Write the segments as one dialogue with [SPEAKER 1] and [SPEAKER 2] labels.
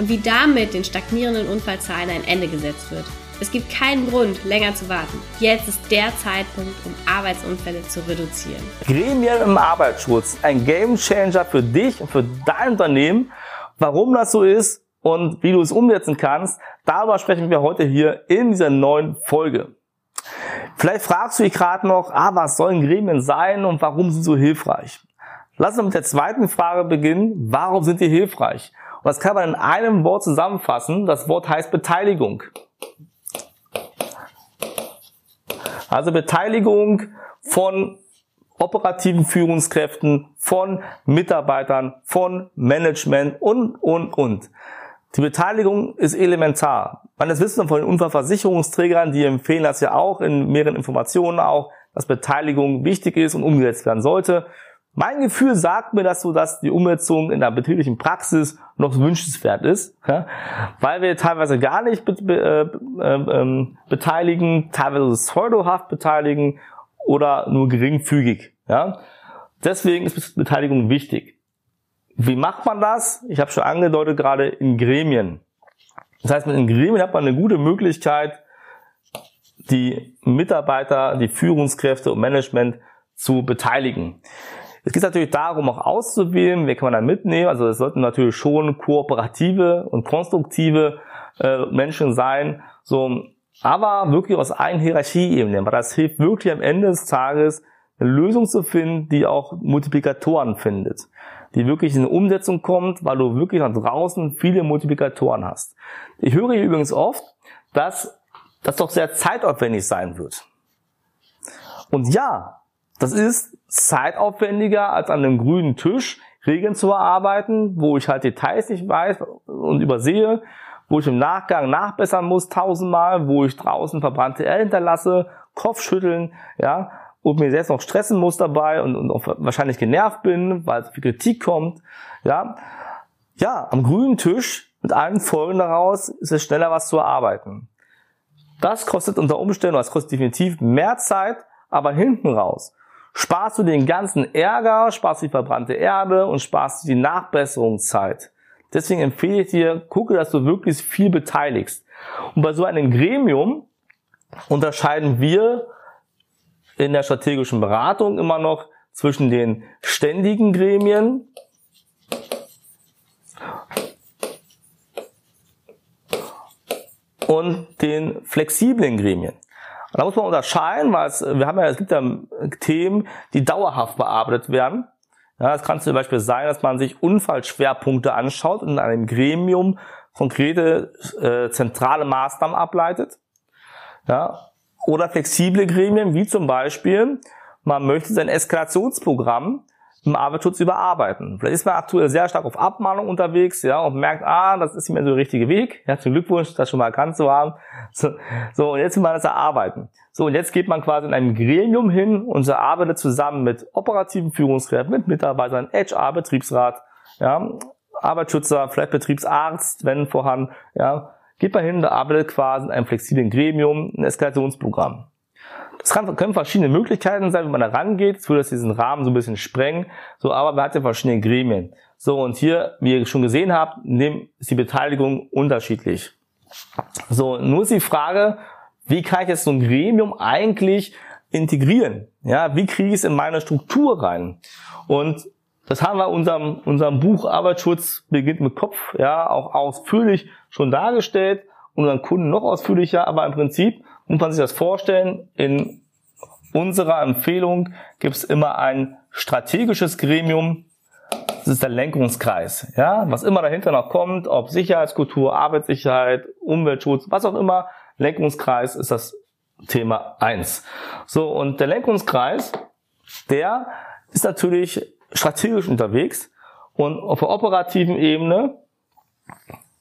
[SPEAKER 1] und wie damit den stagnierenden Unfallzahlen ein Ende gesetzt wird. Es gibt keinen Grund, länger zu warten. Jetzt ist der Zeitpunkt, um Arbeitsunfälle zu reduzieren.
[SPEAKER 2] Gremien im Arbeitsschutz, ein Gamechanger für dich und für dein Unternehmen. Warum das so ist und wie du es umsetzen kannst, darüber sprechen wir heute hier in dieser neuen Folge. Vielleicht fragst du dich gerade noch, ah, was sollen Gremien sein und warum sind sie so hilfreich? Lass uns mit der zweiten Frage beginnen. Warum sind die hilfreich? Und das kann man in einem Wort zusammenfassen. Das Wort heißt Beteiligung. Also Beteiligung von operativen Führungskräften, von Mitarbeitern, von Management und, und, und. Die Beteiligung ist elementar. Man das wissen von den Unfallversicherungsträgern, die empfehlen das ja auch in mehreren Informationen auch, dass Beteiligung wichtig ist und umgesetzt werden sollte. Mein Gefühl sagt mir das so, dass die Umsetzung in der betrieblichen Praxis noch wünschenswert ist, ja, weil wir teilweise gar nicht be be äh, ähm, beteiligen, teilweise pseudohaft beteiligen oder nur geringfügig. Ja. Deswegen ist Beteiligung wichtig. Wie macht man das? Ich habe schon angedeutet, gerade in Gremien. Das heißt, in Gremien hat man eine gute Möglichkeit, die Mitarbeiter, die Führungskräfte und Management zu beteiligen. Es geht natürlich darum, auch auszuwählen, wer kann man da mitnehmen. Also es sollten natürlich schon kooperative und konstruktive äh, Menschen sein. So, aber wirklich aus allen Hierarchieebenen, weil das hilft wirklich am Ende des Tages, eine Lösung zu finden, die auch Multiplikatoren findet. Die wirklich in eine Umsetzung kommt, weil du wirklich nach draußen viele Multiplikatoren hast. Ich höre hier übrigens oft, dass das doch sehr zeitaufwendig sein wird. Und ja, das ist zeitaufwendiger als an einem grünen Tisch Regeln zu erarbeiten, wo ich halt Details nicht weiß und übersehe, wo ich im Nachgang nachbessern muss tausendmal, wo ich draußen verbrannte Erde hinterlasse, Kopfschütteln, ja, und mir selbst noch stressen muss dabei und, und auch wahrscheinlich genervt bin, weil so viel Kritik kommt, ja. Ja, am grünen Tisch mit allen Folgen daraus ist es schneller was zu erarbeiten. Das kostet unter Umständen, das kostet definitiv mehr Zeit, aber hinten raus sparst du den ganzen Ärger, sparst die verbrannte Erde und sparst die Nachbesserungszeit. Deswegen empfehle ich dir, gucke, dass du wirklich viel beteiligst. Und bei so einem Gremium unterscheiden wir in der strategischen Beratung immer noch zwischen den ständigen Gremien und den flexiblen Gremien. Da muss man unterscheiden, weil es, wir haben ja, es gibt ja Themen, die dauerhaft bearbeitet werden. Ja, das kann zum Beispiel sein, dass man sich Unfallschwerpunkte anschaut und in einem Gremium konkrete äh, zentrale Maßnahmen ableitet. Ja, oder flexible Gremien, wie zum Beispiel, man möchte sein Eskalationsprogramm im Arbeitsschutz überarbeiten. Vielleicht ist man aktuell sehr stark auf Abmahnung unterwegs, ja, und merkt, ah, das ist nicht mehr so der richtige Weg. Herzlichen Glückwunsch, das schon mal erkannt zu haben. So, so und jetzt will man das erarbeiten. So, und jetzt geht man quasi in einem Gremium hin und erarbeitet zusammen mit operativen Führungskräften, mit Mitarbeitern, HR, Betriebsrat, ja, Arbeitsschützer, vielleicht Betriebsarzt, wenn vorhanden, ja, geht man hin und arbeitet quasi in einem flexiblen Gremium ein Eskalationsprogramm. Das kann, können verschiedene Möglichkeiten sein, wie man da rangeht. Es würde diesen Rahmen so ein bisschen sprengen. So, aber man hat ja verschiedene Gremien. So, und hier, wie ihr schon gesehen habt, ist die Beteiligung unterschiedlich. So, nur ist die Frage, wie kann ich jetzt so ein Gremium eigentlich integrieren? Ja, wie kriege ich es in meine Struktur rein? Und das haben wir in unserem, unserem Buch Arbeitsschutz beginnt mit Kopf, ja, auch ausführlich schon dargestellt, unseren Kunden noch ausführlicher, aber im Prinzip muss man sich das vorstellen, in unserer Empfehlung gibt es immer ein strategisches Gremium, das ist der Lenkungskreis. Ja, was immer dahinter noch kommt, ob Sicherheitskultur, Arbeitssicherheit, Umweltschutz, was auch immer, Lenkungskreis ist das Thema eins. So, und der Lenkungskreis, der ist natürlich strategisch unterwegs und auf der operativen Ebene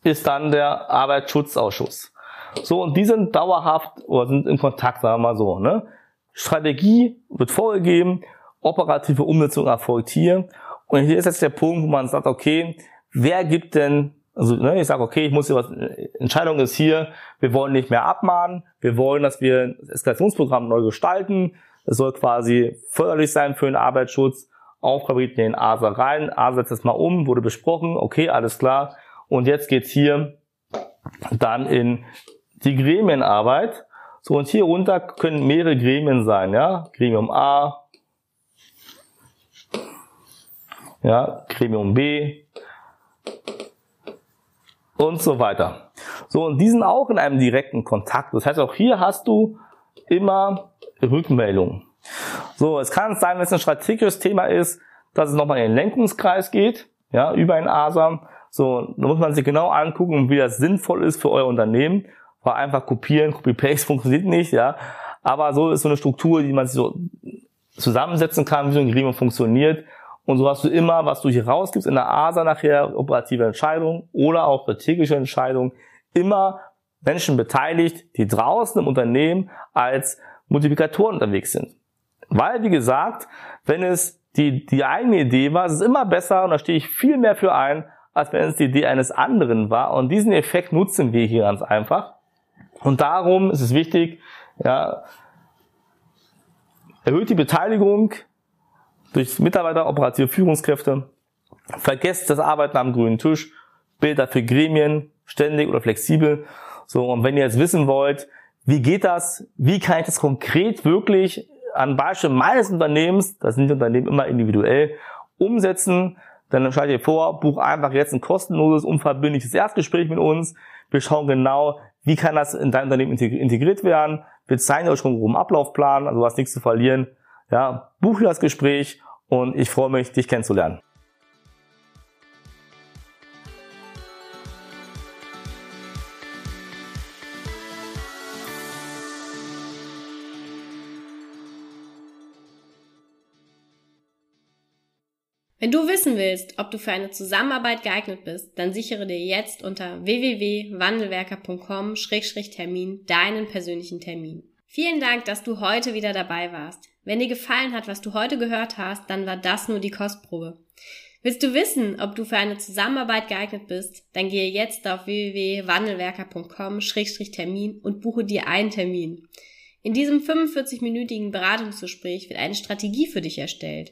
[SPEAKER 2] ist dann der Arbeitsschutzausschuss. So, und die sind dauerhaft oder sind in Kontakt, sagen wir mal so. Ne? Strategie wird vorgegeben, operative Umsetzung erfolgt hier. Und hier ist jetzt der Punkt, wo man sagt, okay, wer gibt denn, also ne, ich sage, okay, ich muss hier was, Entscheidung ist hier, wir wollen nicht mehr abmahnen, wir wollen, dass wir das Eskalationsprogramm neu gestalten, es soll quasi förderlich sein für den Arbeitsschutz, Aufgabe in den ASA rein, ASA setzt das mal um, wurde besprochen, okay, alles klar, und jetzt geht's hier dann in die Gremienarbeit. So, und hier runter können mehrere Gremien sein, ja. Gremium A, ja, Gremium B und so weiter. So, und die sind auch in einem direkten Kontakt. Das heißt, auch hier hast du immer Rückmeldungen. So, es kann sein, wenn es ein strategisches Thema ist, dass es nochmal in den Lenkungskreis geht, ja, über ein ASAM. So, da muss man sich genau angucken, wie das sinnvoll ist für euer Unternehmen. Weil einfach kopieren, Copy-Paste funktioniert nicht, ja. Aber so ist so eine Struktur, die man sich so zusammensetzen kann, wie so ein Gremium funktioniert. Und so hast du immer, was du hier rausgibst in der ASA nachher, operative Entscheidungen oder auch strategische Entscheidungen, immer Menschen beteiligt, die draußen im Unternehmen als Multiplikatoren unterwegs sind. Weil, wie gesagt, wenn es die, die eigene Idee war, ist es immer besser und da stehe ich viel mehr für ein, als wenn es die Idee eines anderen war. Und diesen Effekt nutzen wir hier ganz einfach. Und darum ist es wichtig, ja, erhöht die Beteiligung durch Mitarbeiter, operative Führungskräfte, vergesst das Arbeiten am grünen Tisch, bildet dafür Gremien, ständig oder flexibel. So, und wenn ihr jetzt wissen wollt, wie geht das, wie kann ich das konkret wirklich an Beispiel meines Unternehmens, das sind die Unternehmen immer individuell, umsetzen, dann schaltet ihr vor, buch einfach jetzt ein kostenloses, unverbindliches Erstgespräch mit uns. Wir schauen genau, wie kann das in dein Unternehmen integriert werden. Wir zeigen euch schon einen groben Ablaufplan, also du hast nichts zu verlieren. Ja, buche das Gespräch und ich freue mich, dich kennenzulernen.
[SPEAKER 1] Wenn du wissen willst, ob du für eine Zusammenarbeit geeignet bist, dann sichere dir jetzt unter www.wandelwerker.com-termin deinen persönlichen Termin. Vielen Dank, dass du heute wieder dabei warst. Wenn dir gefallen hat, was du heute gehört hast, dann war das nur die Kostprobe. Willst du wissen, ob du für eine Zusammenarbeit geeignet bist? Dann gehe jetzt auf www.wandelwerker.com-termin und buche dir einen Termin. In diesem 45-minütigen Beratungsgespräch wird eine Strategie für dich erstellt.